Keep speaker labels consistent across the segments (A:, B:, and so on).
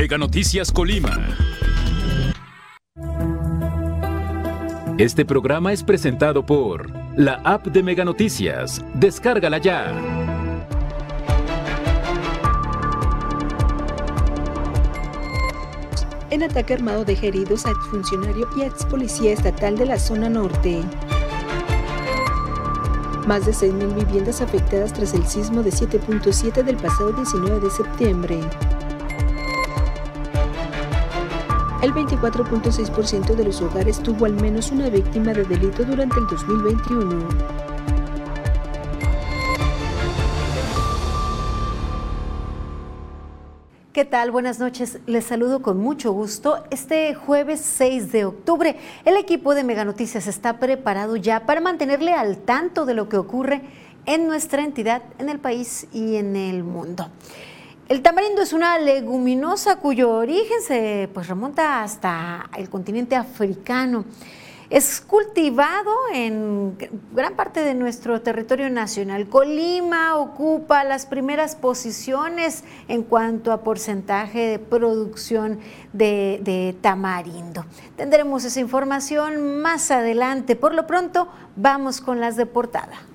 A: Mega Noticias Colima. Este programa es presentado por la app de Mega Noticias. Descárgala ya.
B: En ataque armado de heridos a exfuncionario y ex policía estatal de la zona norte. Más de 6.000 viviendas afectadas tras el sismo de 7.7 del pasado 19 de septiembre. El 24.6% de los hogares tuvo al menos una víctima de delito durante el 2021.
C: ¿Qué tal? Buenas noches. Les saludo con mucho gusto. Este jueves 6 de octubre, el equipo de Mega Noticias está preparado ya para mantenerle al tanto de lo que ocurre en nuestra entidad, en el país y en el mundo. El tamarindo es una leguminosa cuyo origen se pues, remonta hasta el continente africano. Es cultivado en gran parte de nuestro territorio nacional. Colima ocupa las primeras posiciones en cuanto a porcentaje de producción de, de, tamarindo. Tendremos esa información más adelante. Por lo pronto, vamos con las de portada.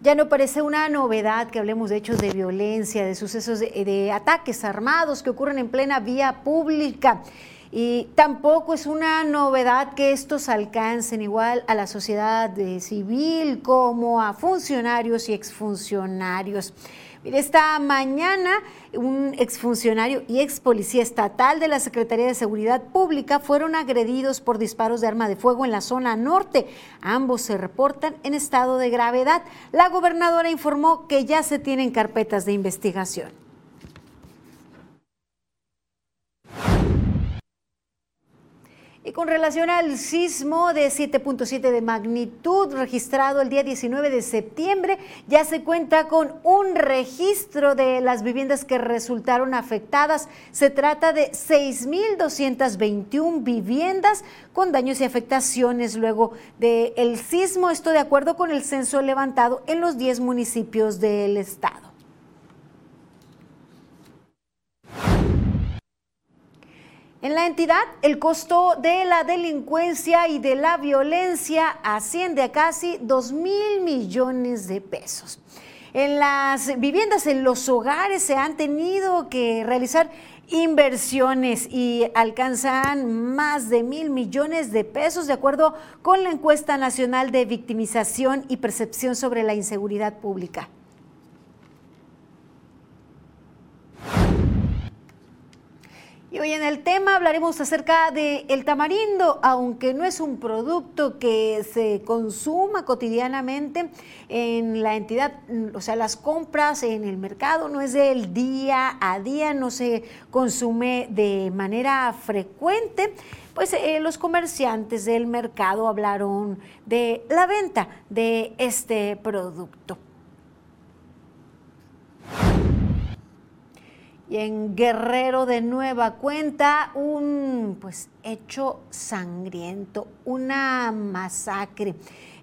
C: Ya no parece una novedad que hablemos de hechos de violencia, de sucesos de, ataques armados que ocurren en plena vía pública. Y tampoco es una novedad que estos alcancen igual a la sociedad civil como a funcionarios y exfuncionarios. Esta mañana un exfuncionario y ex policía estatal de la Secretaría de Seguridad Pública fueron agredidos por disparos de arma de fuego en la zona norte. Ambos se reportan en estado de gravedad. La gobernadora informó que ya se tienen carpetas de investigación. Con relación al sismo de 7.7 de magnitud registrado el día 19 de septiembre, ya se cuenta con un registro de las viviendas que resultaron afectadas. Se trata de 6.221 viviendas con daños y afectaciones luego del sismo. Esto de acuerdo con el censo levantado en los 10 municipios del estado. En la entidad, el costo de la delincuencia y de la violencia asciende a casi 2 mil millones de pesos. En las viviendas, en los hogares, se han tenido que realizar inversiones y alcanzan más de mil millones de pesos, de acuerdo con la encuesta nacional de victimización y percepción sobre la inseguridad pública. Y hoy en el tema hablaremos acerca del el tamarindo, aunque no es un producto que se consuma cotidianamente en la entidad, o sea, las compras en el mercado no es del día a día, no se consume de manera frecuente pues eh, los comerciantes del mercado hablaron de la venta de este producto. Y en Guerrero de nueva cuenta, un pues hecho sangriento, una masacre.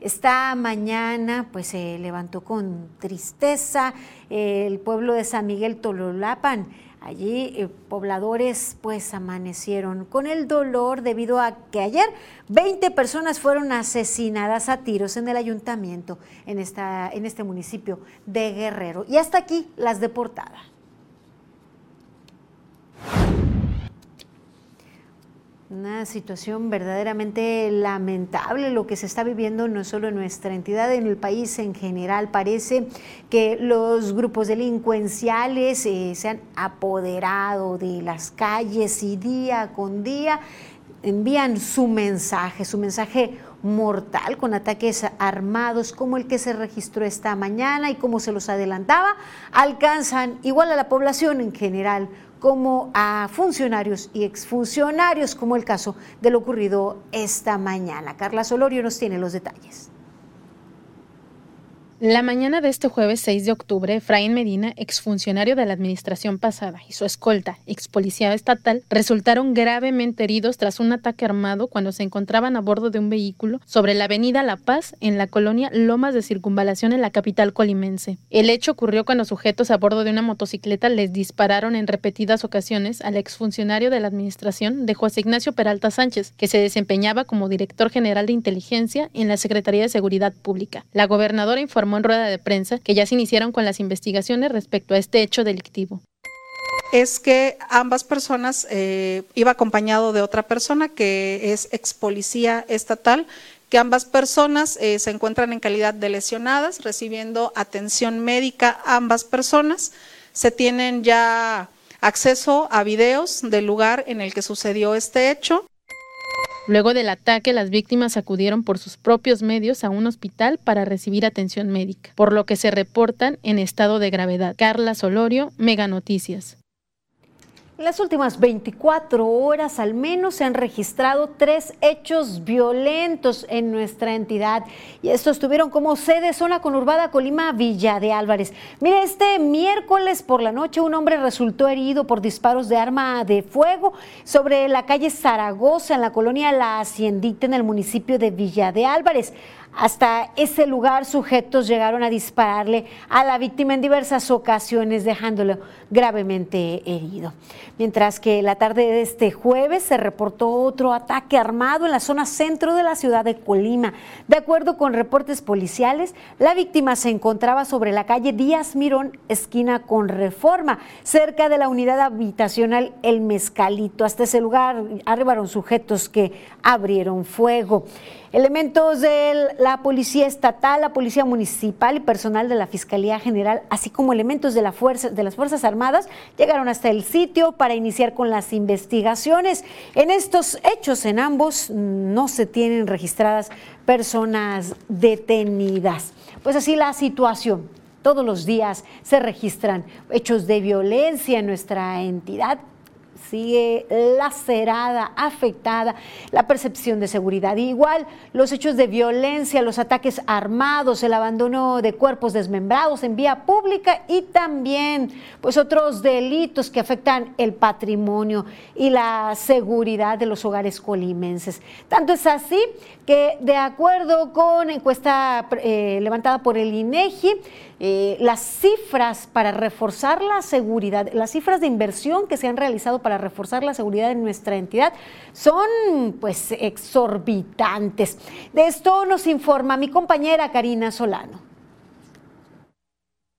C: Esta mañana pues se levantó con tristeza el pueblo de San Miguel Tololapan. Allí eh, pobladores pues amanecieron con el dolor debido a que ayer 20 personas fueron asesinadas a tiros en el ayuntamiento en, esta, en este municipio de Guerrero. Y hasta aquí las deportadas. Una situación verdaderamente lamentable lo que se está viviendo no solo en nuestra entidad, en el país en general. Parece que los grupos delincuenciales eh, se han apoderado de las calles y día con día envían su mensaje, su mensaje mortal con ataques armados como el que se registró esta mañana y como se los adelantaba, alcanzan igual a la población en general como a funcionarios y exfuncionarios, como el caso de lo ocurrido esta mañana. Carla Solorio nos tiene los detalles.
D: La mañana de este jueves 6 de octubre, Efraín Medina, exfuncionario de la administración pasada, y su escolta, ex policía estatal, resultaron gravemente heridos tras un ataque armado cuando se encontraban a bordo de un vehículo sobre la avenida La Paz en la colonia Lomas de Circunvalación en la capital colimense. El hecho ocurrió cuando sujetos a bordo de una motocicleta les dispararon en repetidas ocasiones al exfuncionario de la administración de José Ignacio Peralta Sánchez, que se desempeñaba como director general de inteligencia en la Secretaría de Seguridad Pública. La gobernadora informó en rueda de prensa que ya se iniciaron con las investigaciones respecto a este hecho delictivo
E: es que ambas personas eh, iba acompañado de otra persona que es ex policía estatal, que ambas personas eh, se encuentran en calidad de lesionadas, recibiendo atención médica ambas personas. Se tienen ya acceso a videos del lugar en el que sucedió este hecho.
D: Luego del ataque, las víctimas acudieron por sus propios medios a un hospital para recibir atención médica, por lo que se reportan en estado de gravedad. Carla Solorio, Mega Noticias.
C: En las últimas 24 horas al menos se han registrado tres hechos violentos en nuestra entidad y estos tuvieron como sede zona conurbada Colima Villa de Álvarez. Mire, este miércoles por la noche un hombre resultó herido por disparos de arma de fuego sobre la calle Zaragoza en la colonia La Haciendita en el municipio de Villa de Álvarez. Hasta ese lugar sujetos llegaron a dispararle a la víctima en diversas ocasiones, dejándolo gravemente herido. Mientras que la tarde de este jueves se reportó otro ataque armado en la zona centro de la ciudad de Colima. De acuerdo con reportes policiales, la víctima se encontraba sobre la calle Díaz Mirón, esquina con Reforma, cerca de la unidad habitacional El Mezcalito. Hasta ese lugar arribaron sujetos que abrieron fuego. Elementos de la Policía Estatal, la Policía Municipal y personal de la Fiscalía General, así como elementos de, las Fuerzas Armadas, llegaron hasta el sitio para iniciar con las investigaciones. En estos hechos, en ambos, no se tienen registradas personas detenidas. Pues así la situación. Todos los días se registran hechos de violencia en nuestra entidad sigue lacerada, afectada la percepción de seguridad. igual los hechos de violencia, los ataques armados, el abandono de cuerpos desmembrados en vía pública y también pues otros delitos que afectan el patrimonio y la seguridad de los hogares colimenses. Tanto es así que de acuerdo con encuesta eh, levantada por el INEGI, eh, las cifras para reforzar la seguridad, las cifras de inversión que se han realizado para reforzar la seguridad en nuestra entidad son pues exorbitantes. De esto nos informa mi compañera Karina Solano.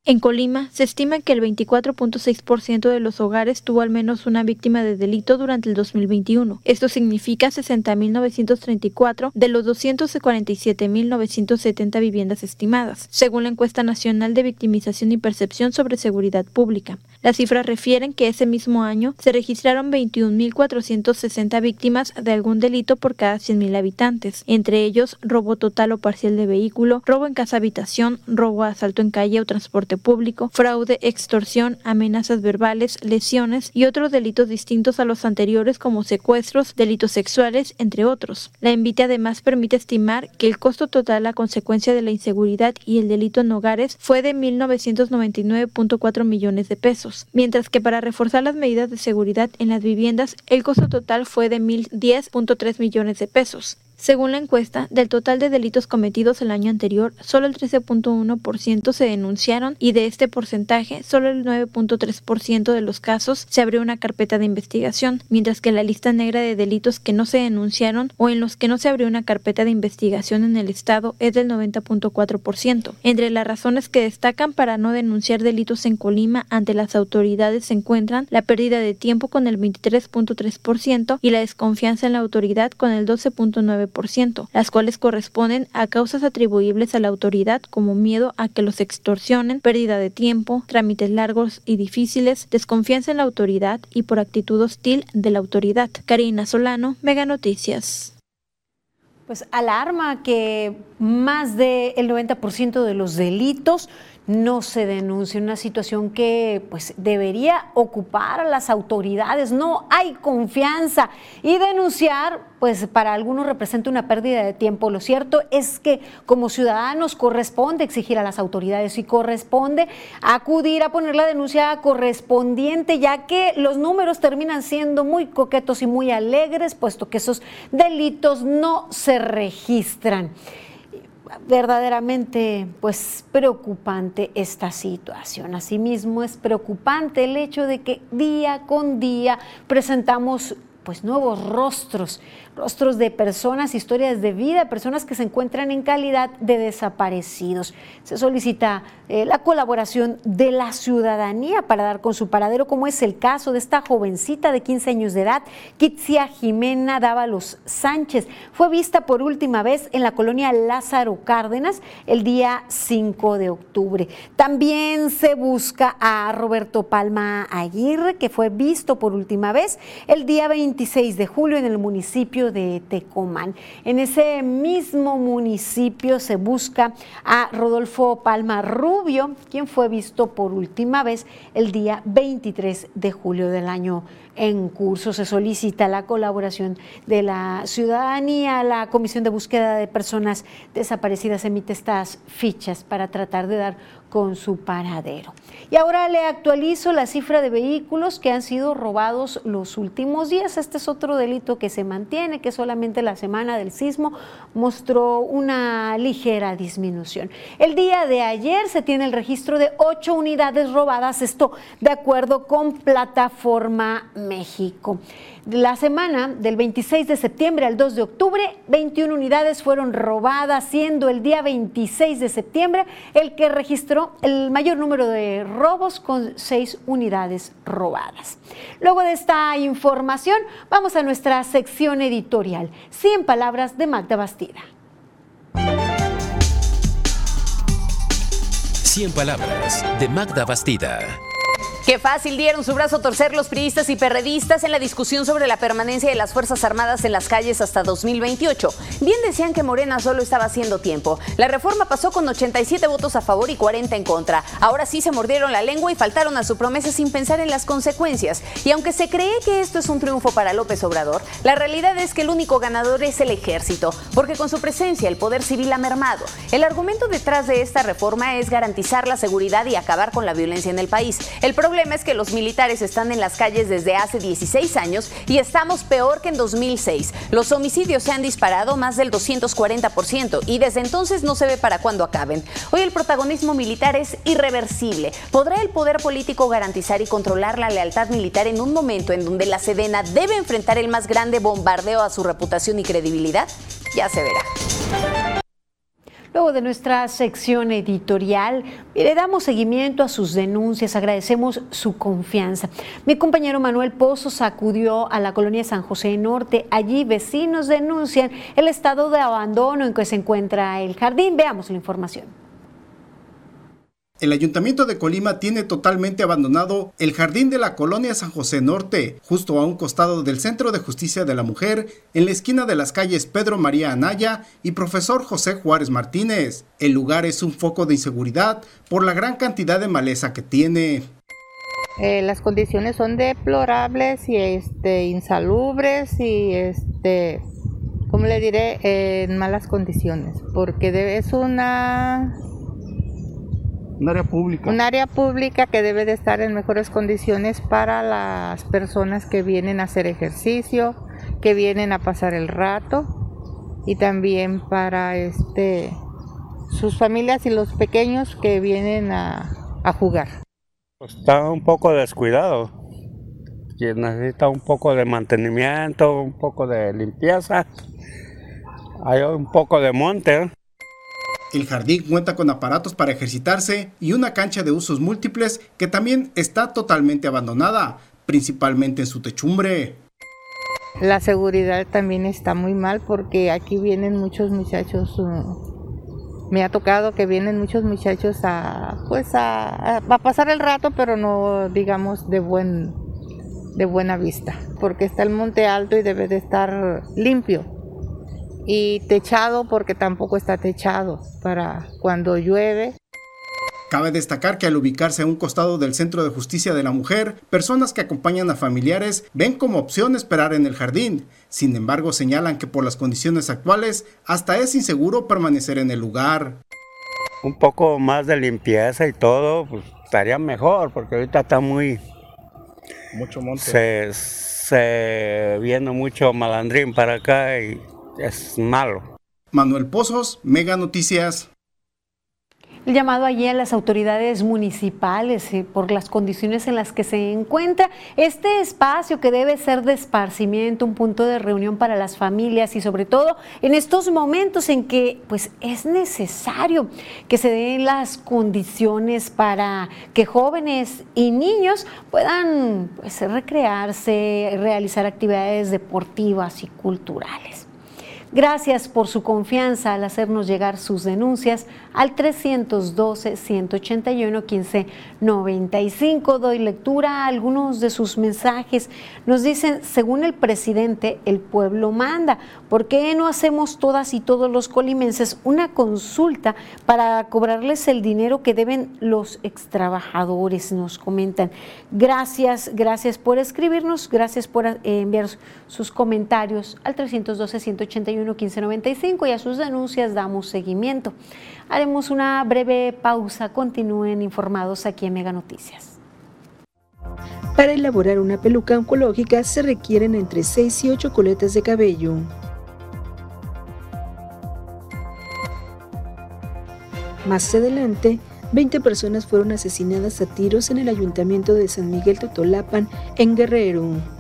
F: En Colima, se estima que el 24.6% de los hogares tuvo al menos una víctima de delito durante el 2021. Esto significa 60.934 de los 247.970 viviendas estimadas, según la encuesta nacional de victimización y percepción sobre seguridad pública. Las cifras refieren que ese mismo año se registraron 21.460 víctimas de algún delito por cada 100.000 habitantes, entre ellos robo total o parcial de vehículo, robo en casa habitación, robo a asalto en calle o transporte público, fraude, extorsión, amenazas verbales, lesiones y otros delitos distintos a los anteriores como secuestros, delitos sexuales, entre otros. La envite además permite estimar que el costo total a consecuencia de la inseguridad y el delito en hogares fue de 1.999.4 millones de pesos, mientras que para reforzar las medidas de seguridad en las viviendas el costo total fue de 1.010.3 millones de pesos. Según la encuesta, del total de delitos cometidos el año anterior, solo el 13.1% se denunciaron y de este porcentaje, solo el 9.3% de los casos se abrió una carpeta de investigación, mientras que la lista negra de delitos que no se denunciaron o en los que no se abrió una carpeta de investigación en el Estado es del 90.4%. Entre las razones que destacan para no denunciar delitos en Colima ante las autoridades se encuentran la pérdida de tiempo con el 23.3% y la desconfianza en la autoridad con el 12.9% las cuales corresponden a causas atribuibles a la autoridad como miedo a que los extorsionen, pérdida de tiempo, trámites largos y difíciles, desconfianza en la autoridad y por actitud hostil de la autoridad. Karina Solano, Mega Noticias.
C: Pues alarma que más del 90% de los delitos no se denuncia, una situación que pues debería ocupar a las autoridades, no hay confianza. Y denunciar pues para algunos representa una pérdida de tiempo. Lo cierto es que como ciudadanos corresponde exigir a las autoridades y corresponde acudir a poner la denuncia correspondiente, ya que los números terminan siendo muy coquetos y muy alegres, puesto que esos delitos no se registran verdaderamente pues preocupante esta situación. Asimismo es preocupante el hecho de que día con día presentamos pues nuevos rostros rostros de personas, historias de vida, personas que se encuentran en calidad de desaparecidos. Se solicita eh, la colaboración de la ciudadanía para dar con su paradero, como es el caso de esta jovencita de 15 años de edad, Kitsia Jimena Dávalos Sánchez. Fue vista por última vez en la colonia Lázaro Cárdenas el día 5 de octubre. También se busca a Roberto Palma Aguirre, que fue visto por última vez el día 26 de julio en el municipio de Tecomán. En ese mismo municipio se busca a Rodolfo Palma Rubio, quien fue visto por última vez el día 23 de julio del año en curso. Se solicita la colaboración de la ciudadanía. La Comisión de Búsqueda de Personas Desaparecidas emite estas fichas para tratar de dar con su paradero. Y ahora le actualizo la cifra de vehículos que han sido robados los últimos días. Este es otro delito que se mantiene, que solamente la semana del sismo mostró una ligera disminución. El día de ayer se tiene el registro de ocho unidades robadas, esto de acuerdo con Plataforma México. La semana del 26 de septiembre al 2 de octubre, 21 unidades fueron robadas, siendo el día 26 de septiembre el que registró el mayor número de robos con seis unidades robadas. Luego de esta información, vamos a nuestra sección editorial. 100 palabras de Magda Bastida.
A: 100 palabras de Magda Bastida.
G: Qué fácil dieron su brazo a torcer los priistas y perredistas en la discusión sobre la permanencia de las Fuerzas Armadas en las calles hasta 2028. Bien decían que Morena solo estaba haciendo tiempo. La reforma pasó con 87 votos a favor y 40 en contra. Ahora sí se mordieron la lengua y faltaron a su promesa sin pensar en las consecuencias. Y aunque se cree que esto es un triunfo para López Obrador, la realidad es que el único ganador es el ejército, porque con su presencia el poder civil ha mermado. El argumento detrás de esta reforma es garantizar la seguridad y acabar con la violencia en el país. El problema problema es que los militares están en las calles desde hace 16 años y estamos peor que en 2006. Los homicidios se han disparado más del 240% y desde entonces no se ve para cuándo acaben. Hoy el protagonismo militar es irreversible. ¿Podrá el poder político garantizar y controlar la lealtad militar en un momento en donde la Sedena debe enfrentar el más grande bombardeo a su reputación y credibilidad? Ya se verá.
C: Luego de nuestra sección editorial, le damos seguimiento a sus denuncias, agradecemos su confianza. Mi compañero Manuel Pozos acudió a la colonia San José Norte. Allí vecinos denuncian el estado de abandono en que se encuentra el jardín. Veamos la información.
H: El Ayuntamiento de Colima tiene totalmente abandonado el jardín de la colonia San José Norte, justo a un costado del Centro de Justicia de la Mujer, en la esquina de las calles Pedro María Anaya y Profesor José Juárez Martínez. El lugar es un foco de inseguridad por la gran cantidad de maleza que tiene.
I: Eh, las condiciones son deplorables y este, insalubres y este, ¿cómo le diré? en malas condiciones, porque es una
H: un área pública.
I: Un área pública que debe de estar en mejores condiciones para las personas que vienen a hacer ejercicio, que vienen a pasar el rato y también para este sus familias y los pequeños que vienen a, a jugar.
J: Está un poco descuidado, necesita un poco de mantenimiento, un poco de limpieza, hay un poco de monte.
H: El jardín cuenta con aparatos para ejercitarse y una cancha de usos múltiples que también está totalmente abandonada, principalmente en su techumbre.
I: La seguridad también está muy mal porque aquí vienen muchos muchachos. Uh, me ha tocado que vienen muchos muchachos a pues a, a, pasar el rato, pero no digamos de buen de buena vista, porque está el monte alto y debe de estar limpio y techado porque tampoco está techado para cuando llueve.
H: Cabe destacar que al ubicarse a un costado del Centro de Justicia de la Mujer, personas que acompañan a familiares ven como opción esperar en el jardín. Sin embargo, señalan que por las condiciones actuales hasta es inseguro permanecer en el lugar.
J: Un poco más de limpieza y todo, pues estaría mejor, porque ahorita está muy...
K: Mucho monte.
J: Se, se viene mucho malandrín para acá y es malo.
H: Manuel Pozos, Mega Noticias.
C: El llamado allí a las autoridades municipales eh, por las condiciones en las que se encuentra este espacio que debe ser de esparcimiento, un punto de reunión para las familias y sobre todo en estos momentos en que pues es necesario que se den las condiciones para que jóvenes y niños puedan pues, recrearse, realizar actividades deportivas y culturales. Gracias por su confianza al hacernos llegar sus denuncias al 312-181-1595. Doy lectura a algunos de sus mensajes. Nos dicen, según el presidente, el pueblo manda. ¿Por qué no hacemos todas y todos los colimenses una consulta para cobrarles el dinero que deben los extrabajadores? Nos comentan. Gracias, gracias por escribirnos, gracias por eh, enviar sus comentarios al 312-181-1595 y a sus denuncias damos seguimiento. Haremos una breve pausa, continúen informados aquí en Mega Noticias.
B: Para elaborar una peluca oncológica se requieren entre 6 y 8 coletas de cabello. Más adelante, 20 personas fueron asesinadas a tiros en el ayuntamiento de San Miguel Totolapan, en Guerrero.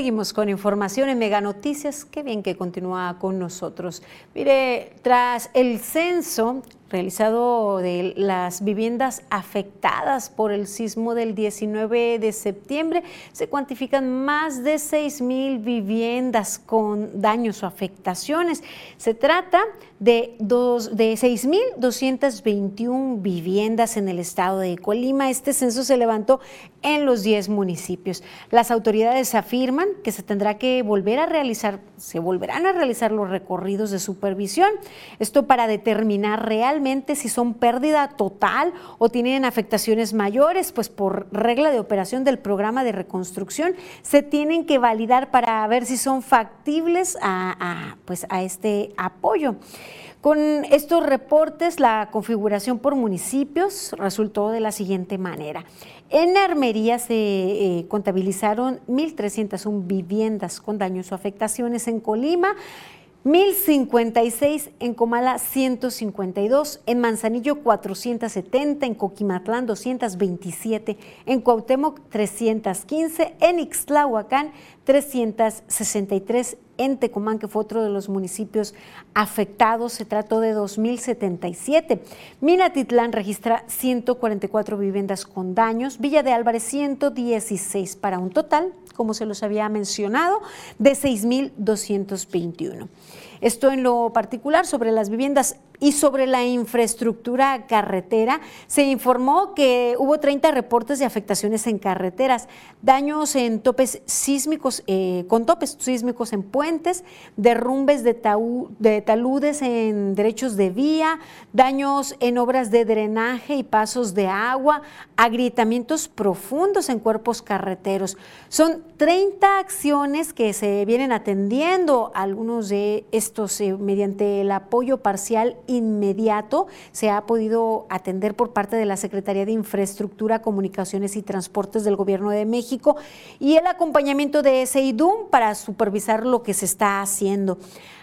C: Seguimos con información en Mega Noticias. Qué bien que continúa con nosotros. Mire, tras el censo, realizado de las viviendas afectadas por el sismo del 19 de septiembre. Se cuantifican más de 6 mil viviendas con daños o afectaciones. Se trata de, de 6.221 viviendas en el estado de Colima. Este censo se levantó en los 10 municipios. Las autoridades afirman que se tendrá que volver a realizar, se volverán a realizar los recorridos de supervisión. Esto para determinar realmente si son pérdida total o tienen afectaciones mayores, pues por regla de operación del programa de reconstrucción se tienen que validar para ver si son factibles a, pues a este apoyo. Con estos reportes, la configuración por municipios resultó de la siguiente manera. En Armería se eh, contabilizaron 1.301 viviendas con daños o afectaciones en Colima. 1056 en Comala 152, en Manzanillo 470, en Coquimatlán 227, en Cuauhtémoc 315, en Ixtlahuacán 363, en Tecomán, que fue otro de los municipios afectados, se trató de 2077. Minatitlán registra 144 viviendas con daños, Villa de Álvarez 116 para un total como se los había mencionado, de 6.221. Esto en lo particular sobre las viviendas y sobre la infraestructura carretera, se informó que hubo 30 reportes de afectaciones en carreteras, daños en topes sísmicos, eh, con topes sísmicos en puentes, derrumbes de, de taludes en derechos de vía, daños en obras de drenaje y pasos de agua, agrietamientos profundos en cuerpos carreteros. Son 30 acciones que se vienen atendiendo, algunos de estos eh, mediante el apoyo parcial inmediato se ha podido atender por parte de la Secretaría de Infraestructura, Comunicaciones y Transportes del Gobierno de México y el acompañamiento de SEIDUM para supervisar lo que se está haciendo.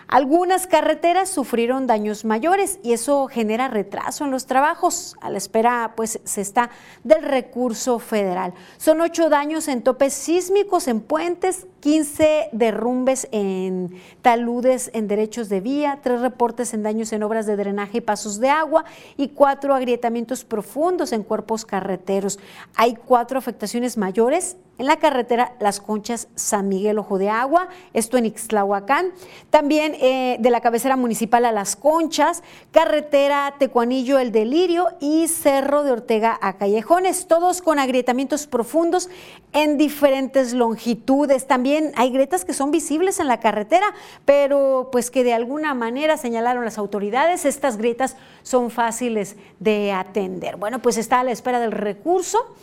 C: Algunas carreteras sufrieron daños mayores y eso genera retraso en los trabajos. A la espera, pues, se está del recurso federal. Son ocho daños en topes sísmicos, en puentes, 15 derrumbes en taludes en derechos de vía, tres reportes en daños en obras de drenaje y pasos de agua y cuatro agrietamientos profundos en cuerpos carreteros. Hay cuatro afectaciones mayores en la carretera Las Conchas San Miguel Ojo de Agua, esto en Ixtlahuacán. También eh, de la cabecera municipal a Las Conchas, carretera Tecuanillo El Delirio y Cerro de Ortega a Callejones, todos con agrietamientos profundos en diferentes longitudes. También hay grietas que son visibles en la carretera, pero pues que de alguna manera señalaron las autoridades, estas grietas son fáciles de atender. Bueno, pues está a la espera del recurso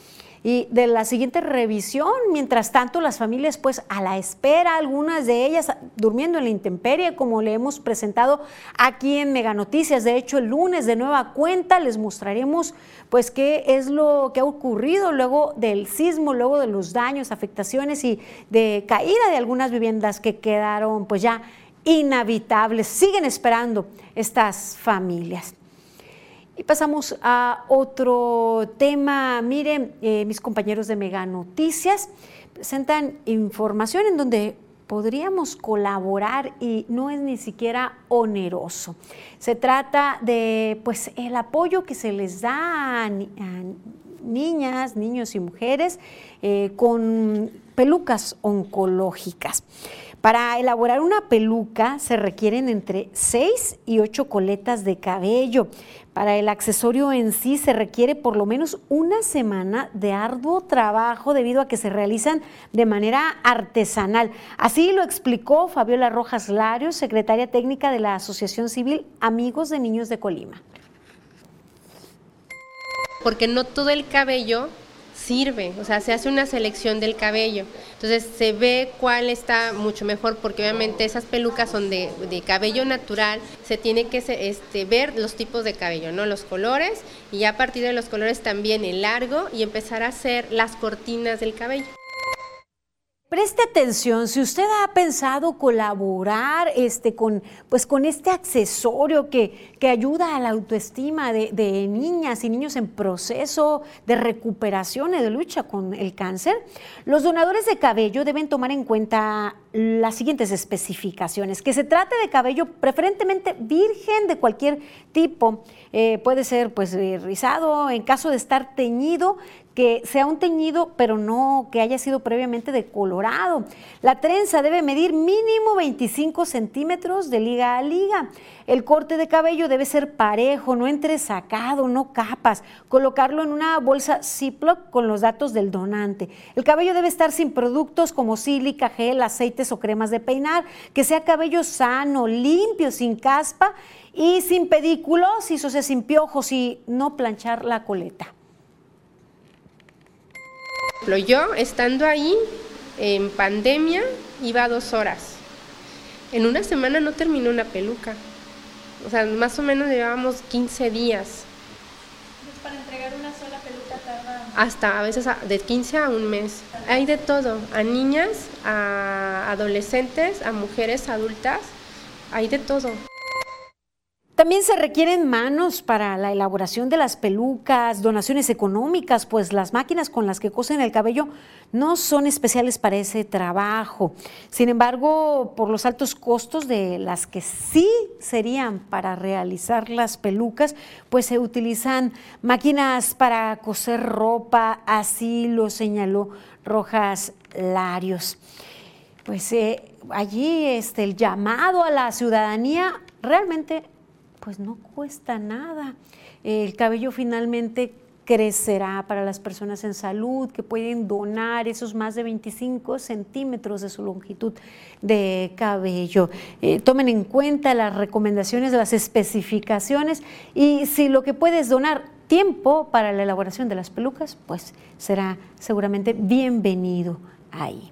C: y de la siguiente revisión. Mientras tanto, las familias pues a la espera, algunas de ellas durmiendo en la intemperie, como le hemos presentado aquí en Mega Noticias. De hecho, el lunes de nueva cuenta les mostraremos pues qué es lo que ha ocurrido luego del sismo, luego de los daños, afectaciones y de caída de algunas viviendas que quedaron pues ya inhabitables. Siguen esperando estas familias. Y pasamos a otro tema. Miren, eh, mis compañeros de Mega Noticias presentan información en donde podríamos colaborar y no es ni siquiera oneroso. Se trata de pues el apoyo que se les da a, niñas, niños y mujeres eh, con pelucas oncológicas. Para elaborar una peluca se requieren entre 6 y 8 coletas de cabello. Para el accesorio en sí se requiere por lo menos una semana de arduo trabajo debido a que se realizan de manera artesanal. Así lo explicó Fabiola Rojas Larios, secretaria técnica de la Asociación Civil Amigos de Niños de Colima.
L: Porque no todo el cabello sirve, o sea, se hace una selección del cabello. Entonces se ve cuál está mucho mejor, porque obviamente esas pelucas son de, cabello natural, se tiene que este, ver los tipos de cabello, ¿no? Los colores, y a partir de los colores también el largo y empezar a hacer las cortinas del cabello.
C: Preste atención, si usted ha pensado colaborar este, con, pues, con este accesorio que, que ayuda a la autoestima de, de, niñas y niños en proceso de recuperación y de lucha con el cáncer, los donadores de cabello deben tomar en cuenta las siguientes especificaciones, que se trate de cabello preferentemente virgen de cualquier tipo, eh, puede ser pues eh, rizado, en caso de estar teñido, que sea un teñido, pero no que haya sido previamente decolorado. La trenza debe medir mínimo 25 centímetros de liga a liga. El corte de cabello debe ser parejo, no entresacado, no capas. Colocarlo en una bolsa Ziploc con los datos del donante. El cabello debe estar sin productos como sílica, gel, aceites o cremas de peinar. Que sea cabello sano, limpio, sin caspa y sin pedículos, o sea, sin piojos y no planchar la coleta.
L: Yo, estando ahí, en pandemia, iba dos horas. En una semana no terminó una peluca. O sea, más o menos llevábamos 15 días.
M: Pues para entregar una sola peluca tarda...
L: Hasta a veces de 15 a un mes. Hay de todo, a niñas, a adolescentes, a mujeres adultas, hay de todo.
C: También se requieren manos para la elaboración de las pelucas, donaciones económicas, pues las máquinas con las que cosen el cabello no son especiales para ese trabajo. Sin embargo, por los altos costos de las que sí serían para realizar las pelucas, pues se utilizan máquinas para coser ropa, así lo señaló Rojas Larios. Pues eh, allí este, el llamado a la ciudadanía realmente pues no cuesta nada. El cabello finalmente crecerá para las personas en salud que pueden donar esos más de 25 centímetros de su longitud de cabello. Eh, tomen en cuenta las recomendaciones, las especificaciones y si lo que puedes donar tiempo para la elaboración de las pelucas, pues será seguramente bienvenido ahí.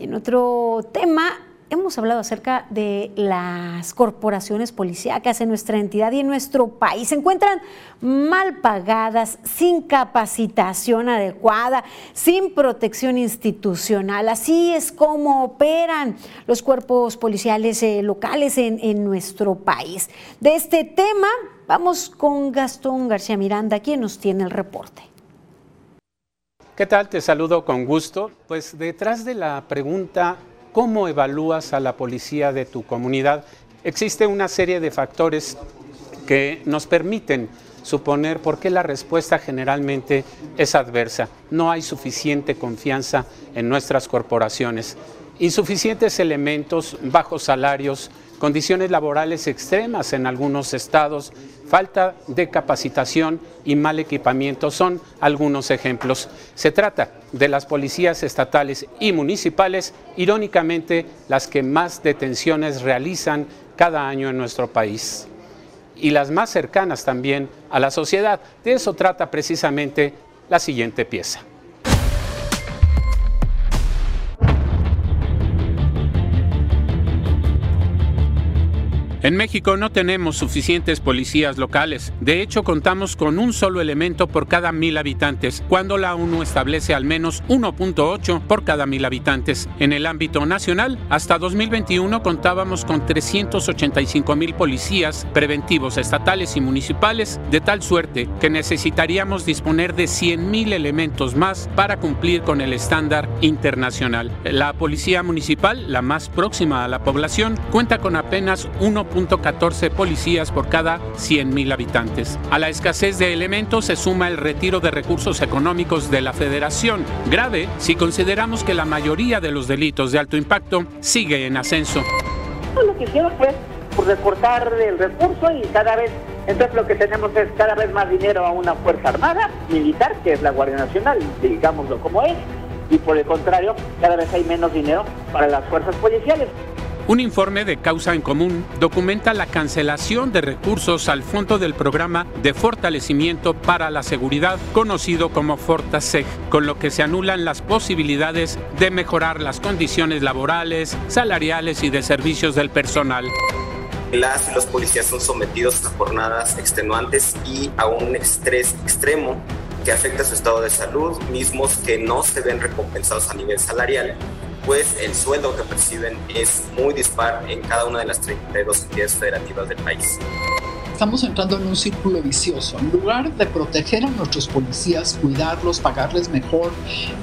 C: en otro tema, hemos hablado acerca de las corporaciones policíacas en nuestra entidad y en nuestro país. Se encuentran mal pagadas, sin capacitación adecuada, sin protección institucional. Así es como operan los cuerpos policiales eh, locales en, en nuestro país. De este tema vamos con Gastón García Miranda, quien nos tiene el reporte.
N: ¿Qué tal? Te saludo con gusto. Pues detrás de la pregunta ¿Cómo evalúas a la policía de tu comunidad? Existe una serie de factores que nos permiten suponer por qué la respuesta generalmente es adversa. No hay suficiente confianza en nuestras corporaciones. Insuficientes elementos, bajos salarios, condiciones laborales extremas en algunos estados, falta de capacitación y mal equipamiento son algunos ejemplos. Se trata de las policías estatales y municipales, irónicamente las que más detenciones realizan cada año en nuestro país y las más cercanas también a la sociedad. De eso trata precisamente la siguiente pieza. En México no tenemos suficientes policías locales. De hecho, contamos con un solo elemento por cada mil habitantes, cuando la ONU establece al menos 1.8 por cada mil habitantes. En el ámbito nacional, hasta 2021 contábamos con 385 mil policías preventivos estatales y municipales, de tal suerte que necesitaríamos disponer de 100 mil elementos más para cumplir con el estándar internacional. La policía municipal, la más próxima a la población, cuenta con apenas 1 .14 policías por cada 100.000 habitantes. A la escasez de elementos se suma el retiro de recursos económicos de la federación, grave si consideramos que la mayoría de los delitos de alto impacto sigue en ascenso.
O: Lo que hicieron fue recortar el recurso y cada vez, entonces lo que tenemos es cada vez más dinero a una Fuerza Armada militar, que es la Guardia Nacional, digámoslo como es, y por el contrario, cada vez hay menos dinero para las fuerzas policiales.
N: Un informe de Causa en Común documenta la cancelación de recursos al fondo del programa de fortalecimiento para la seguridad, conocido como Fortaseg, con lo que se anulan las posibilidades de mejorar las condiciones laborales, salariales y de servicios del personal.
P: Las y los policías son sometidos a jornadas extenuantes y a un estrés extremo que afecta su estado de salud, mismos que no se ven recompensados a nivel salarial pues el sueldo que perciben es muy dispar en cada una de las 32 entidades federativas del país.
Q: Estamos entrando en un círculo vicioso. En lugar de proteger a nuestros policías, cuidarlos, pagarles mejor,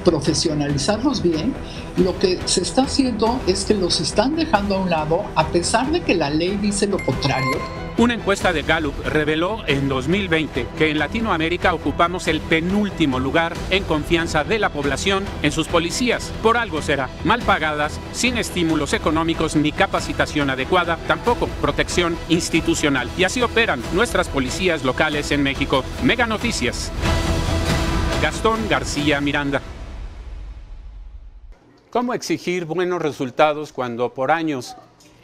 Q: profesionalizarlos bien, lo que se está haciendo es que los están dejando a un lado a pesar de que la ley dice lo contrario
N: una encuesta de Gallup reveló en 2020 que en Latinoamérica ocupamos el penúltimo lugar en confianza de la población en sus policías. Por algo será, mal pagadas, sin estímulos económicos ni capacitación adecuada, tampoco protección institucional. Y así operan nuestras policías locales en México. Mega Noticias. Gastón García Miranda. ¿Cómo exigir buenos resultados cuando por años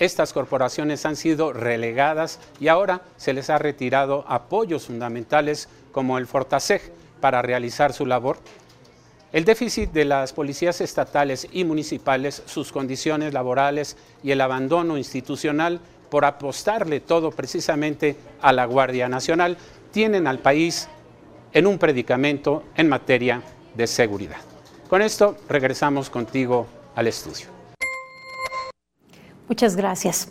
N: estas corporaciones han sido relegadas y ahora se les ha retirado apoyos fundamentales como el Fortaseg para realizar su labor. El déficit de las policías estatales y municipales, sus condiciones laborales y el abandono institucional por apostarle todo precisamente a la Guardia Nacional tienen al país en un predicamento en materia de seguridad. Con esto regresamos contigo al estudio.
C: Muchas gracias.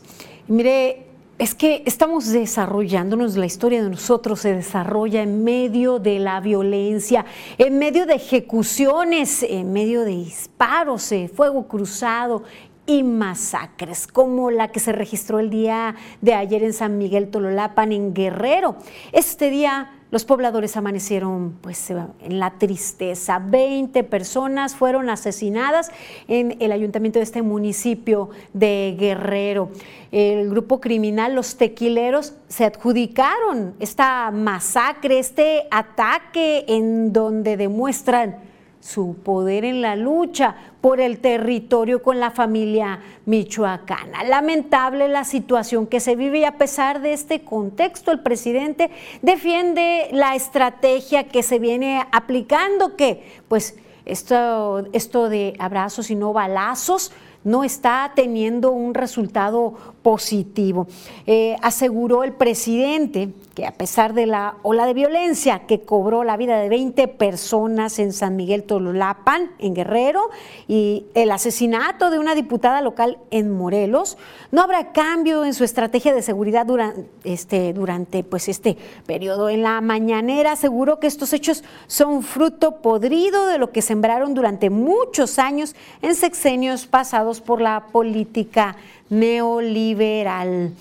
C: Mire, es que estamos desarrollándonos, la historia de nosotros se desarrolla en medio de la violencia, en medio de ejecuciones, en medio de disparos, de fuego cruzado y masacres, como la que se registró el día de ayer en San Miguel Tololapan, en Guerrero. Este día los pobladores amanecieron pues en la tristeza. Veinte personas fueron asesinadas en el ayuntamiento de este municipio de Guerrero. El grupo criminal, los tequileros, se adjudicaron esta masacre, este ataque en donde demuestran su poder en la lucha por el territorio con la familia michoacana. Lamentable la situación que se vive y a pesar de este contexto el presidente defiende la estrategia que se viene aplicando, que pues esto, esto de abrazos y no balazos, no está teniendo un resultado positivo. Eh, aseguró el presidente que a pesar de la ola de violencia que cobró la vida de 20 personas en San Miguel Tololapan, en Guerrero, y el asesinato de una diputada local en Morelos, no habrá cambio en su estrategia de seguridad durante este, durante, pues, este periodo. En la mañanera aseguró que estos hechos son fruto podrido de lo que sembraron durante muchos años en sexenios pasados por la política neoliberal.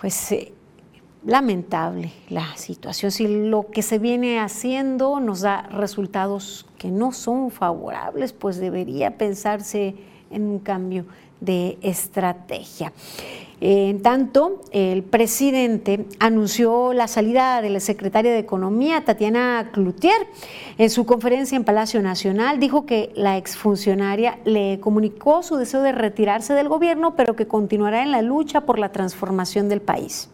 C: Pues eh, lamentable la situación. Si lo que se viene haciendo nos da resultados que no son favorables, pues debería pensarse en un cambio de estrategia. En tanto, el presidente anunció la salida de la secretaria de Economía, Tatiana Cloutier. En su conferencia en Palacio Nacional dijo que la exfuncionaria le comunicó su deseo de retirarse del gobierno, pero que continuará en la lucha por la transformación del país.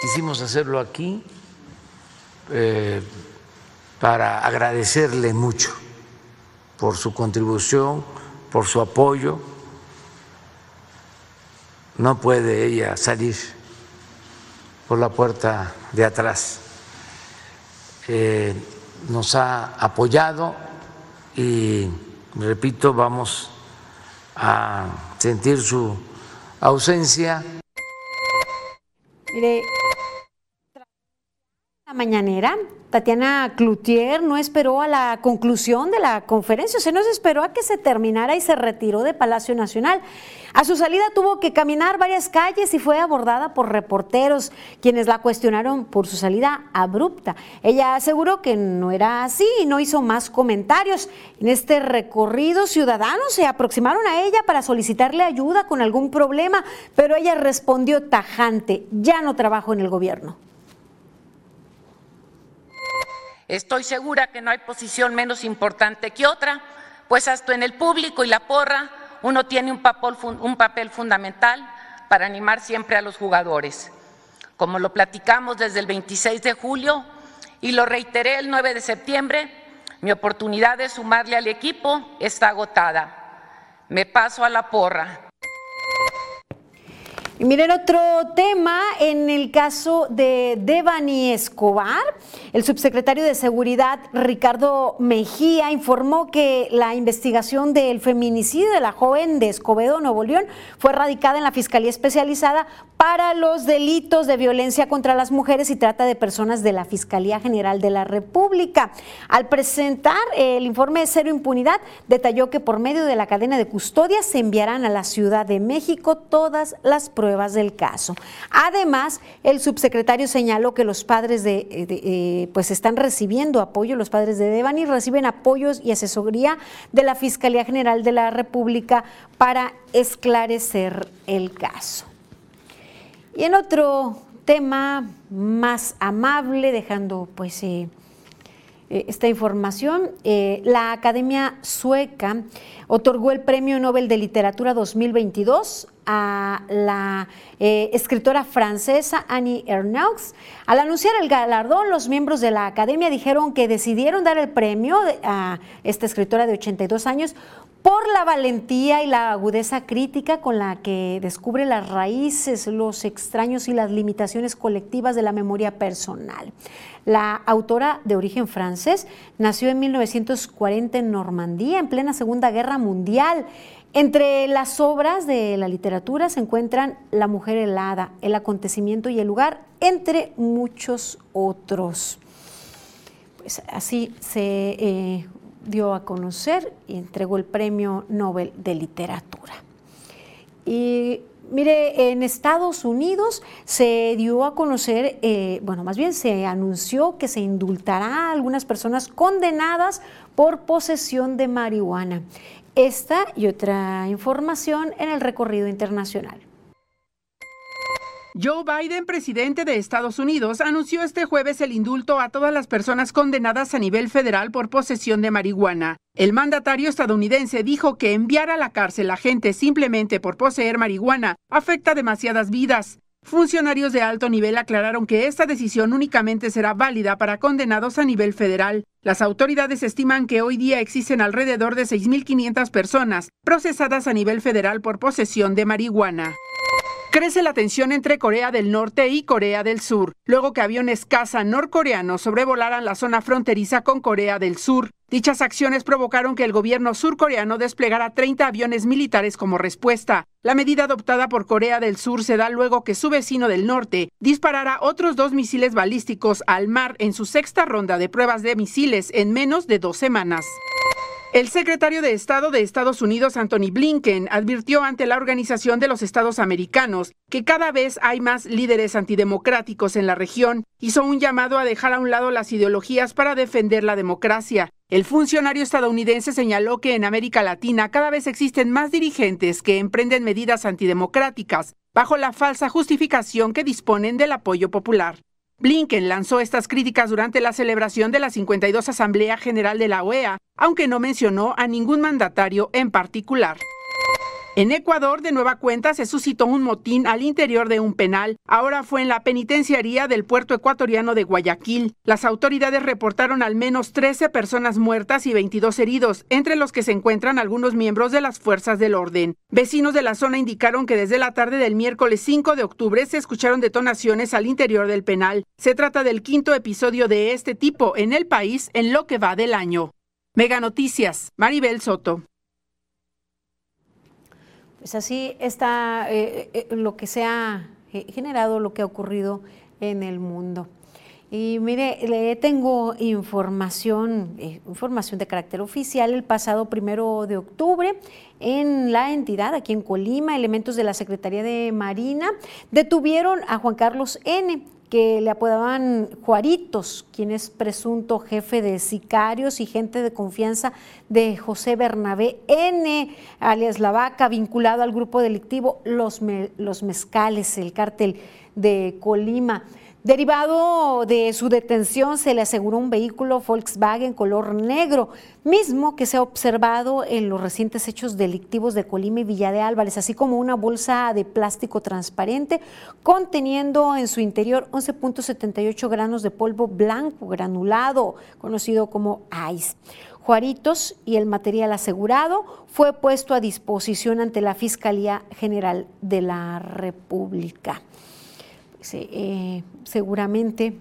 R: Quisimos hacerlo aquí eh, para agradecerle mucho por su contribución por su apoyo. No puede ella salir por la puerta de atrás. Eh, nos ha apoyado y, repito, vamos a sentir su ausencia.
C: Mire, mañanera Tatiana Cloutier no esperó a la conclusión de la conferencia, o sea, no se esperó a que se terminara y se retiró de Palacio Nacional. A su salida tuvo que caminar varias calles y fue abordada por reporteros, quienes la cuestionaron por su salida abrupta. Ella aseguró que no era así y no hizo más comentarios. En este recorrido, ciudadanos se aproximaron a ella para solicitarle ayuda con algún problema, pero ella respondió tajante, ya no trabajo en el gobierno.
S: Estoy segura que no hay posición menos importante que otra, pues hasta en el público y la porra uno tiene un papel, un papel fundamental para animar siempre a los jugadores. Como lo platicamos desde el 26 de julio y lo reiteré el 9 de septiembre, mi oportunidad de sumarle al equipo está agotada. Me paso a la porra.
C: Miren otro tema, en el caso de Devani Escobar, el subsecretario de Seguridad Ricardo Mejía informó que la investigación del feminicidio de la joven de Escobedo, Nuevo León, fue radicada en la Fiscalía Especializada para los delitos de violencia contra las mujeres y trata de personas de la Fiscalía General de la República. Al presentar el informe de cero impunidad, detalló que por medio de la cadena de custodia se enviarán a la Ciudad de México todas las pruebas del caso. Además, el subsecretario señaló que los padres de, eh, pues están recibiendo apoyo, los padres de Devani reciben apoyos y asesoría de la Fiscalía General de la República para esclarecer el caso. Y en otro tema más amable, dejando pues eh, eh, esta información, eh, la Academia Sueca otorgó el Premio Nobel de Literatura 2022 a la escritora francesa Annie Ernaux. Al anunciar el galardón, los miembros de la academia dijeron que decidieron dar el premio a esta escritora de 82 años por la valentía y la agudeza crítica con la que descubre las raíces, los extraños y las limitaciones colectivas de la memoria personal. La autora de origen francés nació en 1940 en Normandía, en plena Segunda Guerra Mundial. Entre las obras de la literatura se encuentran La mujer helada, El acontecimiento y el lugar, entre muchos otros. Pues así se eh, dio a conocer y entregó el Premio Nobel de Literatura. Y mire, en Estados Unidos se dio a conocer, eh, bueno, más bien se anunció que se indultará a algunas personas condenadas por posesión de marihuana. Esta y otra información en el recorrido internacional.
T: Joe Biden, presidente de Estados Unidos, anunció este jueves el indulto a todas las personas condenadas a nivel federal por posesión de marihuana. El mandatario estadounidense dijo que enviar a la cárcel a gente simplemente por poseer marihuana afecta demasiadas vidas. Funcionarios de alto nivel aclararon que esta decisión únicamente será válida para condenados a nivel federal. Las autoridades estiman que hoy día existen alrededor de 6.500 personas procesadas a nivel federal por posesión de marihuana. Crece la tensión entre Corea del Norte y Corea del Sur, luego que aviones caza norcoreanos sobrevolaran la zona fronteriza con Corea del Sur. Dichas acciones provocaron que el gobierno surcoreano desplegara 30 aviones militares como respuesta. La medida adoptada por Corea del Sur se da luego que su vecino del norte disparara otros dos misiles balísticos al mar en su sexta ronda de pruebas de misiles en menos de dos semanas. El secretario de Estado de Estados Unidos, Anthony Blinken, advirtió ante la Organización de los Estados Americanos que cada vez hay más líderes antidemocráticos en la región. Hizo un llamado a dejar a un lado las ideologías para defender la democracia. El funcionario estadounidense señaló que en América Latina cada vez existen más dirigentes que emprenden medidas antidemocráticas bajo la falsa justificación que disponen del apoyo popular. Blinken lanzó estas críticas durante la celebración de la 52 Asamblea General de la OEA, aunque no mencionó a ningún mandatario en particular. En Ecuador, de nueva cuenta, se suscitó un motín al interior de un penal. Ahora fue en la penitenciaría del puerto ecuatoriano de Guayaquil. Las autoridades reportaron al menos 13 personas muertas y 22 heridos, entre los que se encuentran algunos miembros de las fuerzas del orden. Vecinos de la zona indicaron que desde la tarde del miércoles 5 de octubre se escucharon detonaciones al interior del penal. Se trata del quinto episodio de este tipo en el país en lo que va del año. Mega Noticias, Maribel Soto.
C: Pues así está eh, eh, lo que se ha eh, generado, lo que ha ocurrido en el mundo. Y mire, le tengo información, información de carácter oficial. El pasado primero de octubre, en la entidad, aquí en Colima, elementos de la Secretaría de Marina detuvieron a Juan Carlos N., que le apodaban Juaritos, quien es presunto jefe de sicarios y gente de confianza de José Bernabé N., alias La Vaca, vinculado al grupo delictivo Los, Los Mezcales, el cártel de Colima. Derivado de su detención, se le aseguró un vehículo Volkswagen color negro, mismo que se ha observado en los recientes hechos delictivos de Colima y Villa de Álvarez, así como una bolsa de plástico transparente conteniendo en su interior 11.78 granos de polvo blanco granulado, conocido como ICE. Juaritos y el material asegurado fue puesto a disposición ante la Fiscalía General de la República. Eh, seguramente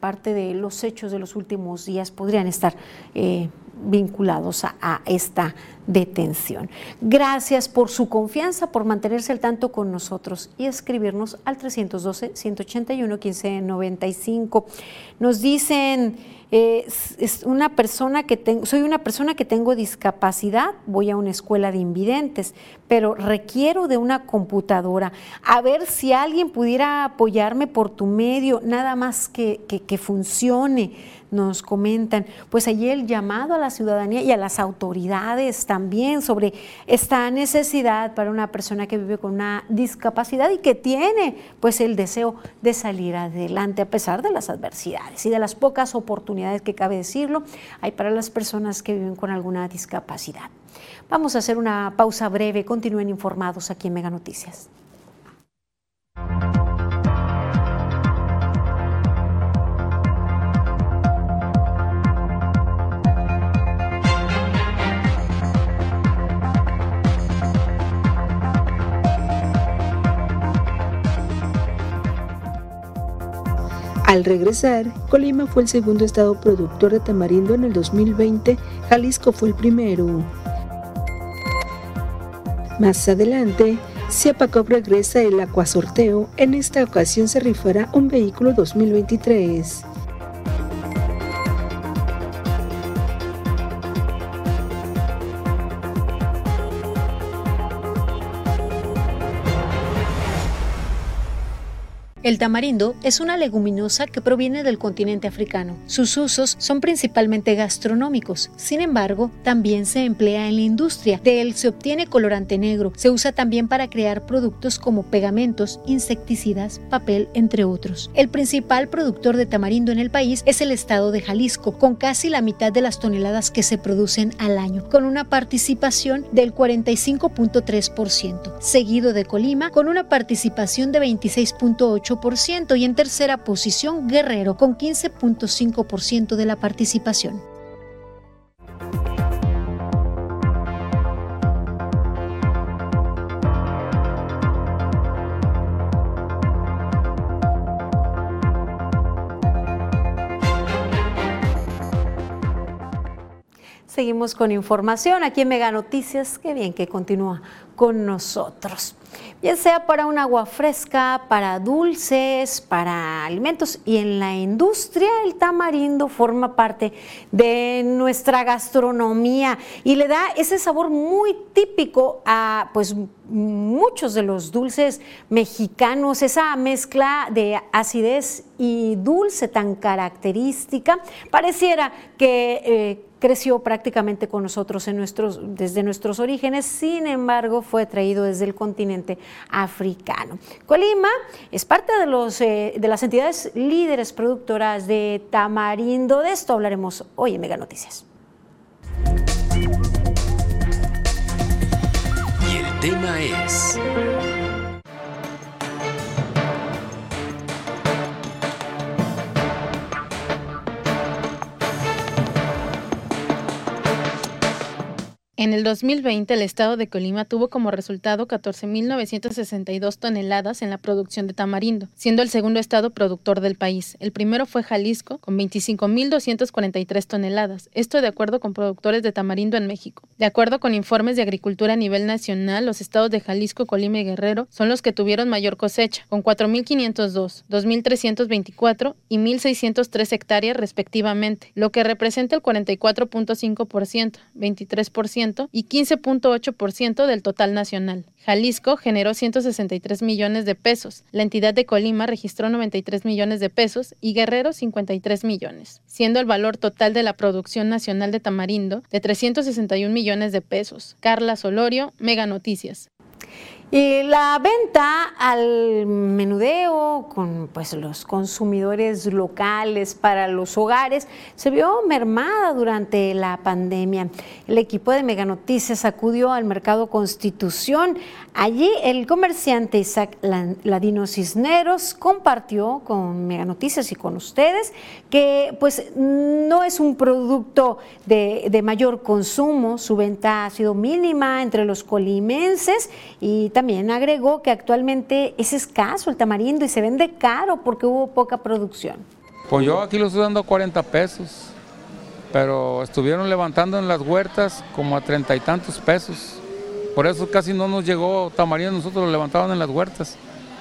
C: parte de los hechos de los últimos días podrían estar eh, vinculados a, esta detención. Gracias por su confianza, por mantenerse al tanto con nosotros y escribirnos al 312-181-1595. Nos dicen es una persona que tengo, soy una persona que tengo discapacidad, voy a una escuela de invidentes, pero requiero de una computadora. A ver si alguien pudiera apoyarme por tu medio, nada más que, que funcione nos comentan, pues allí el llamado a la ciudadanía y a las autoridades también sobre esta necesidad para una persona que vive con una discapacidad y que tiene pues el deseo de salir adelante a pesar de las adversidades y de las pocas oportunidades que cabe decirlo hay para las personas que viven con alguna discapacidad. Vamos a hacer una pausa breve, continúen informados aquí en Mega Noticias.
B: Al regresar, Colima fue el segundo estado productor de tamarindo en el 2020, Jalisco fue el primero. Más adelante, Ciapacop regresa el acuasorteo, en esta ocasión se rifará un vehículo 2023.
C: El tamarindo es una leguminosa que proviene del continente africano. Sus usos son principalmente gastronómicos, sin embargo, también se emplea en la industria. De él se obtiene colorante negro. Se usa también para crear productos como pegamentos, insecticidas, papel, entre otros. El principal productor de tamarindo en el país es el estado de Jalisco, con casi la mitad de las toneladas que se producen al año, con una participación del 45.3%, seguido de Colima con una participación de 26.8% y en tercera posición Guerrero con 15.5% de la participación. Seguimos con información aquí en Mega Noticias. Qué bien que continúa con nosotros. Bien sea para un agua fresca, para dulces, para alimentos y en la industria el tamarindo forma parte de nuestra gastronomía y le da ese sabor muy típico a pues muchos de los dulces mexicanos, esa mezcla de acidez y dulce tan característica, pareciera que eh, creció prácticamente con nosotros en nuestros, desde nuestros orígenes, sin embargo fue traído desde el continente africano. Colima es parte de, los, eh, de las entidades líderes productoras de tamarindo, de esto hablaremos hoy en Mega Noticias.
A: Y el tema es...
D: En el 2020, el estado de Colima tuvo como resultado 14.962 toneladas en la producción de tamarindo, siendo el segundo estado productor del país. El primero fue Jalisco, con 25.243 toneladas, esto de acuerdo con productores de tamarindo en México. De acuerdo con informes de agricultura a nivel nacional, los estados de Jalisco, Colima y Guerrero son los que tuvieron mayor cosecha, con 4.502, 2.324 y 1.603 hectáreas respectivamente, lo que representa el 44.5%, 23%, y 15.8% del total nacional. Jalisco generó 163 millones de pesos, la entidad de Colima registró 93 millones de pesos y Guerrero 53 millones, siendo el valor total de la producción nacional de tamarindo de 361 millones de pesos. Carla Solorio, Mega Noticias.
C: Y la venta al menudeo con pues, los consumidores locales para los hogares se vio mermada durante la pandemia. El equipo de Mega Noticias acudió al mercado Constitución. Allí el comerciante Isaac Ladino Cisneros compartió con Mega Noticias y con ustedes que pues no es un producto de, de mayor consumo, su venta ha sido mínima entre los colimenses y también agregó que actualmente es escaso el tamarindo y se vende caro porque hubo poca producción.
U: Pues yo aquí lo estoy dando a 40 pesos, pero estuvieron levantando en las huertas como a treinta y tantos pesos. Por eso casi no nos llegó tamarindo, nosotros lo levantaban en las huertas.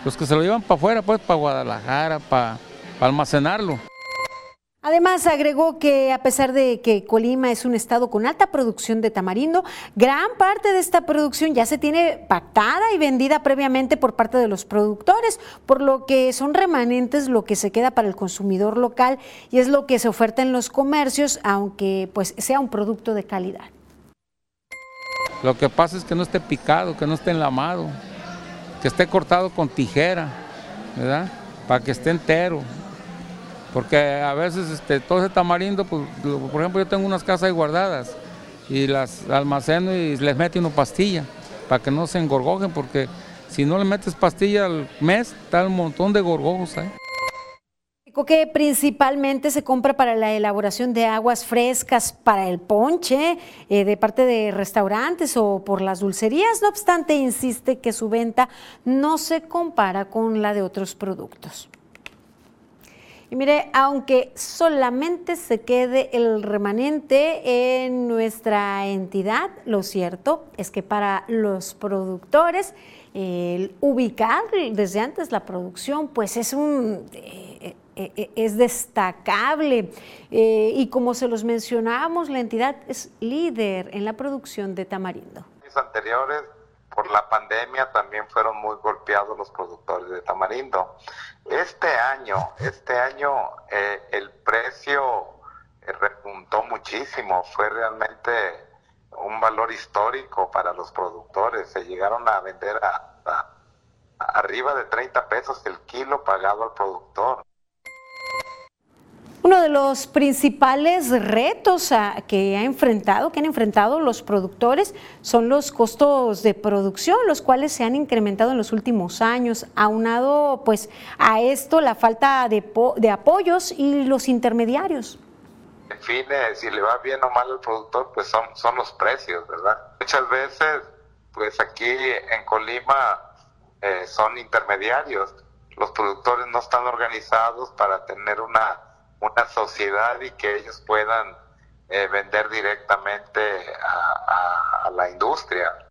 U: Los que se lo llevan para afuera, pues para Guadalajara, para almacenarlo.
C: Además, agregó que a pesar de que Colima es un estado con alta producción de tamarindo, gran parte de esta producción ya se tiene pactada y vendida previamente por parte de los productores, por lo que son remanentes lo que se queda para el consumidor local y es lo que se oferta en los comercios, aunque pues sea un producto de calidad.
U: Lo que pasa es que no esté picado, que no esté enlamado, que esté cortado con tijera, ¿verdad? Para que esté entero, porque a veces este, todo ese tamarindo, pues, por ejemplo, yo tengo unas casas ahí guardadas y las almaceno y les meto una pastilla para que no se engorgojen, porque si no le metes pastilla al mes, está un montón de gorgojos ahí.
C: Que principalmente se compra para la elaboración de aguas frescas para el ponche eh, de parte de restaurantes o por las dulcerías. No obstante, insiste que su venta no se compara con la de otros productos. Y mire, aunque solamente se quede el remanente en nuestra entidad, lo cierto es que para los productores, el ubicar desde antes la producción, pues es un... Eh, es destacable y como se los mencionábamos, la entidad es líder en la producción de tamarindo.
V: anteriores por la pandemia también fueron muy golpeados los productores de tamarindo. Este año, este año eh, el precio eh, repuntó muchísimo, fue realmente un valor histórico para los productores. Se llegaron a vender a arriba de 30 pesos el kilo pagado al productor.
C: Uno de los principales retos que ha enfrentado, que han enfrentado los productores, son los costos de producción, los cuales se han incrementado en los últimos años, aunado pues a esto la falta de, de apoyos y los intermediarios.
V: En fin, si le va bien o mal al productor, pues son, son los precios, ¿verdad? Muchas veces, pues aquí en Colima eh, son intermediarios. Los productores no están organizados para tener una una sociedad y que ellos puedan eh, vender directamente a la industria.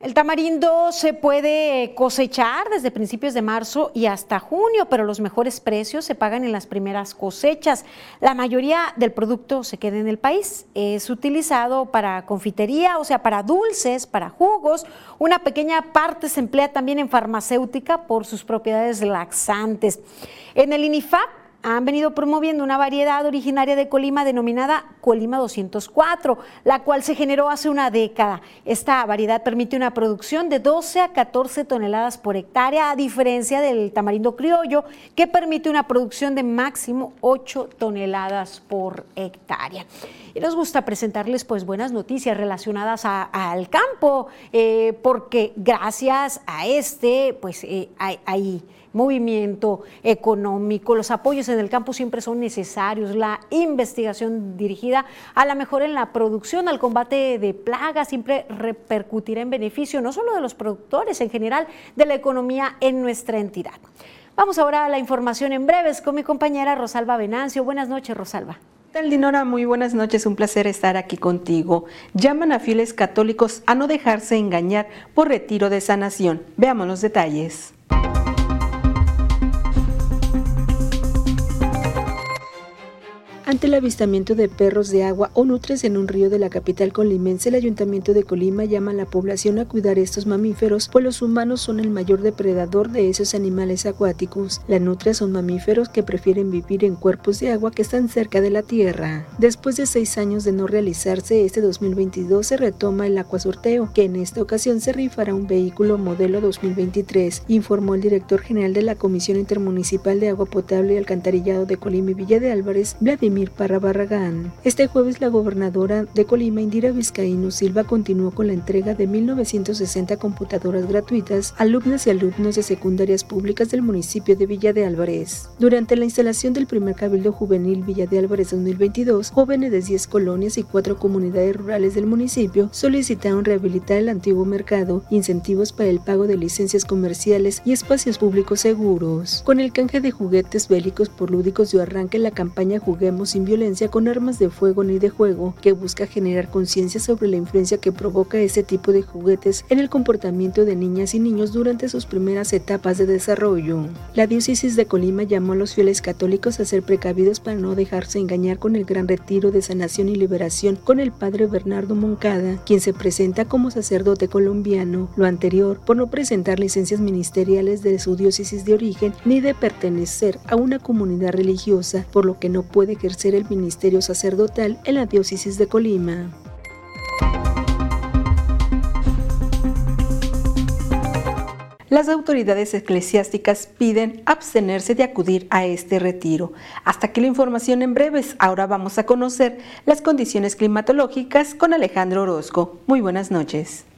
C: El tamarindo se puede cosechar desde principios de marzo y hasta junio, pero los mejores precios se pagan en las primeras cosechas. La mayoría del producto se queda en el país. Es utilizado para confitería, o sea, para dulces, para jugos. Una pequeña parte se emplea también en farmacéutica por sus propiedades laxantes. En el INIFAP han venido promoviendo una variedad originaria de Colima denominada Colima 204, la cual se generó hace una década. Esta variedad permite una producción de 12 a 14 toneladas por hectárea, a diferencia del tamarindo criollo, que permite una producción de máximo 8 toneladas por hectárea. Y nos gusta presentarles pues buenas noticias relacionadas al campo, eh, porque gracias a este pues eh, hay movimiento económico, los apoyos en el campo siempre son necesarios, la investigación dirigida a la mejora en la producción, al combate de plagas, siempre repercutirá en beneficio no solo de los productores, en general de la economía en nuestra entidad. Vamos ahora a la información en breves con mi compañera Rosalba Venancio. Buenas noches, Rosalba.
B: Tal Dinora, muy buenas noches, un placer estar aquí contigo. Llaman a fieles católicos a no dejarse engañar por retiro de sanación. Veamos los detalles. Ante el avistamiento de perros de agua o nutres en un río de la capital colimense, el Ayuntamiento de Colima llama a la población a cuidar estos mamíferos, pues los humanos son el mayor depredador de esos animales acuáticos. Las nutrias son mamíferos que prefieren vivir en cuerpos de agua que están cerca de la tierra. Después de seis años de no realizarse, este 2022 se retoma el acuasorteo, que en esta ocasión se rifará un vehículo modelo 2023, informó el director general de la Comisión Intermunicipal de Agua Potable y Alcantarillado de Colima y Villa de Álvarez, Vladimir para Barragán. Este jueves la gobernadora de Colima, Indira Vizcaíno Silva, continuó con la entrega de 1.960 computadoras gratuitas a alumnas y alumnos de secundarias públicas del municipio de Villa de Álvarez. Durante la instalación del primer Cabildo Juvenil Villa de Álvarez 2022, jóvenes de 10 colonias y 4 comunidades rurales del municipio solicitaron rehabilitar el antiguo mercado, incentivos para el pago de licencias comerciales y espacios públicos seguros. Con el canje de juguetes bélicos por lúdicos dio arranque la campaña Juguemos sin violencia con armas de fuego ni de juego, que busca generar conciencia sobre la influencia que provoca este tipo de juguetes en el comportamiento de niñas y niños durante sus primeras etapas de desarrollo. La diócesis de Colima llamó a los fieles católicos a ser precavidos para no dejarse engañar con el gran retiro de sanación y liberación con el padre Bernardo Moncada, quien se presenta como sacerdote colombiano, lo anterior por no presentar licencias ministeriales de su diócesis de origen ni de pertenecer a una comunidad religiosa, por lo que no puede ejercer el ministerio sacerdotal en la diócesis de Colima. Las autoridades eclesiásticas piden abstenerse de acudir a este retiro. Hasta aquí la información en breves. Ahora vamos a conocer las condiciones climatológicas con Alejandro Orozco. Muy buenas noches.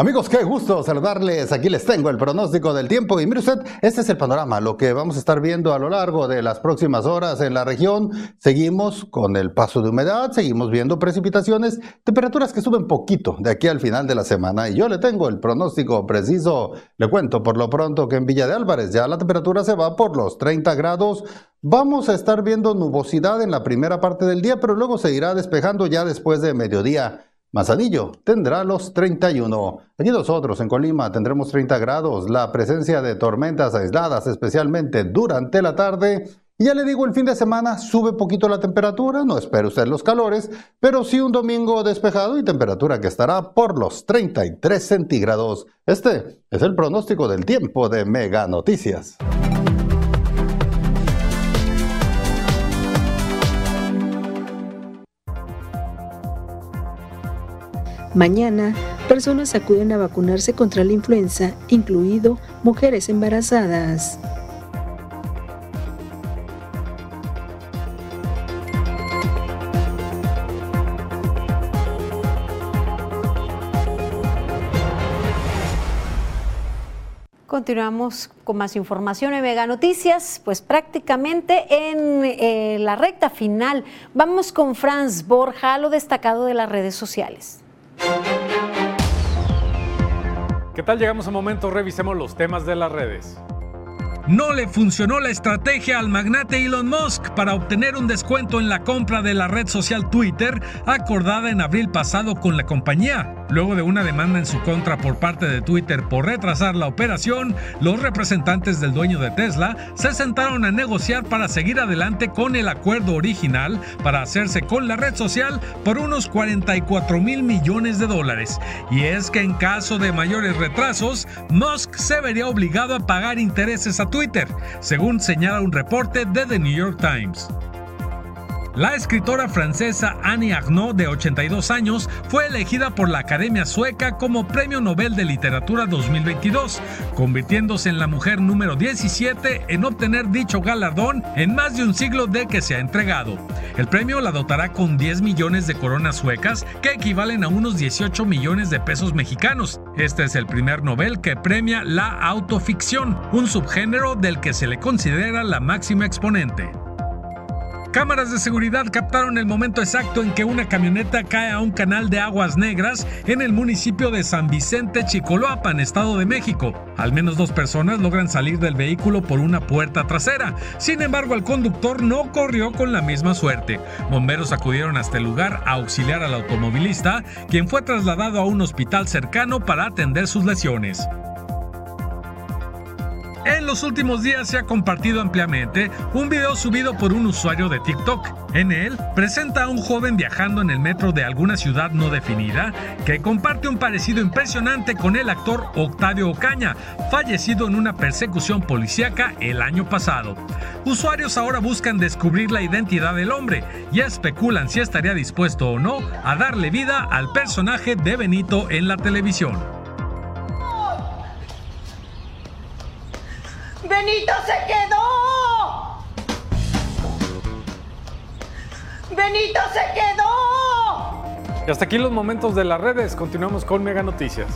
W: Amigos, qué gusto saludarles. Aquí les tengo el pronóstico del tiempo y mire usted, este es el panorama, lo que vamos a estar viendo a lo largo de las próximas horas en la región. Seguimos con el paso de humedad, seguimos viendo precipitaciones, temperaturas que suben poquito de aquí al final de la semana y yo le tengo el pronóstico preciso. Le cuento por lo pronto que en Villa de Álvarez ya la temperatura se va por los 30 grados. Vamos a estar viendo nubosidad en la primera parte del día, pero luego se irá despejando ya después de mediodía. Manzanillo tendrá los 31. Aquí nosotros en Colima tendremos 30 grados. La presencia de tormentas aisladas, especialmente durante la tarde. Y ya le digo, el fin de semana sube poquito la temperatura, no espere usted los calores, pero sí un domingo despejado y temperatura que estará por los 33 centígrados. Este es el pronóstico del tiempo de Mega Noticias.
B: Mañana, personas acuden a vacunarse contra la influenza, incluido mujeres embarazadas. Continuamos con más información en Mega Noticias, pues prácticamente en eh, la recta final. Vamos con Franz Borja, lo destacado de las redes sociales.
X: ¿Qué tal? Llegamos a momento, revisemos los temas de las redes. No le funcionó la estrategia al magnate Elon Musk para obtener un descuento en la compra de la red social Twitter acordada en abril pasado con la compañía. Luego de una demanda en su contra por parte de Twitter por retrasar la operación, los representantes del dueño de Tesla se sentaron a negociar para seguir adelante con el acuerdo original para hacerse con la red social por unos 44 mil millones de dólares. Y es que en caso de mayores retrasos, Musk se vería obligado a pagar intereses a Twitter, según señala un reporte de The New York Times. La escritora francesa Annie Arnaud, de 82 años, fue elegida por la Academia Sueca como Premio Nobel de Literatura 2022, convirtiéndose en la mujer número 17 en obtener dicho galardón en más de un siglo de que se ha entregado. El premio la dotará con 10 millones de coronas suecas, que equivalen a unos 18 millones de pesos mexicanos. Este es el primer Nobel que premia la autoficción, un subgénero del que se le considera la máxima exponente. Cámaras de seguridad captaron el momento exacto en que una camioneta cae a un canal de aguas negras en el municipio de San Vicente Chicoloapan, Estado de México. Al menos dos personas logran salir del vehículo por una puerta trasera. Sin embargo, el conductor no corrió con la misma suerte. Bomberos acudieron hasta el lugar a auxiliar al automovilista, quien fue trasladado a un hospital cercano para atender sus lesiones. Los últimos días se ha compartido ampliamente un video subido por un usuario de TikTok. En él presenta a un joven viajando en el metro de alguna ciudad no definida que comparte un parecido impresionante con el actor Octavio Ocaña, fallecido en una persecución policíaca el año pasado. Usuarios ahora buscan descubrir la identidad del hombre y especulan si estaría dispuesto o no a darle vida al personaje de Benito en la televisión.
Y: ¡Benito se quedó! ¡Benito se quedó!
Z: Y hasta aquí los momentos de las redes. Continuamos con Mega Noticias.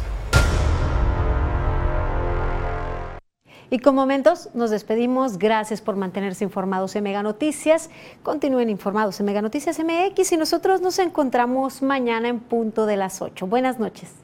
C: Y con momentos nos despedimos. Gracias por mantenerse informados en Mega Noticias. Continúen informados en Mega Noticias MX y nosotros nos encontramos mañana en punto de las 8. Buenas noches.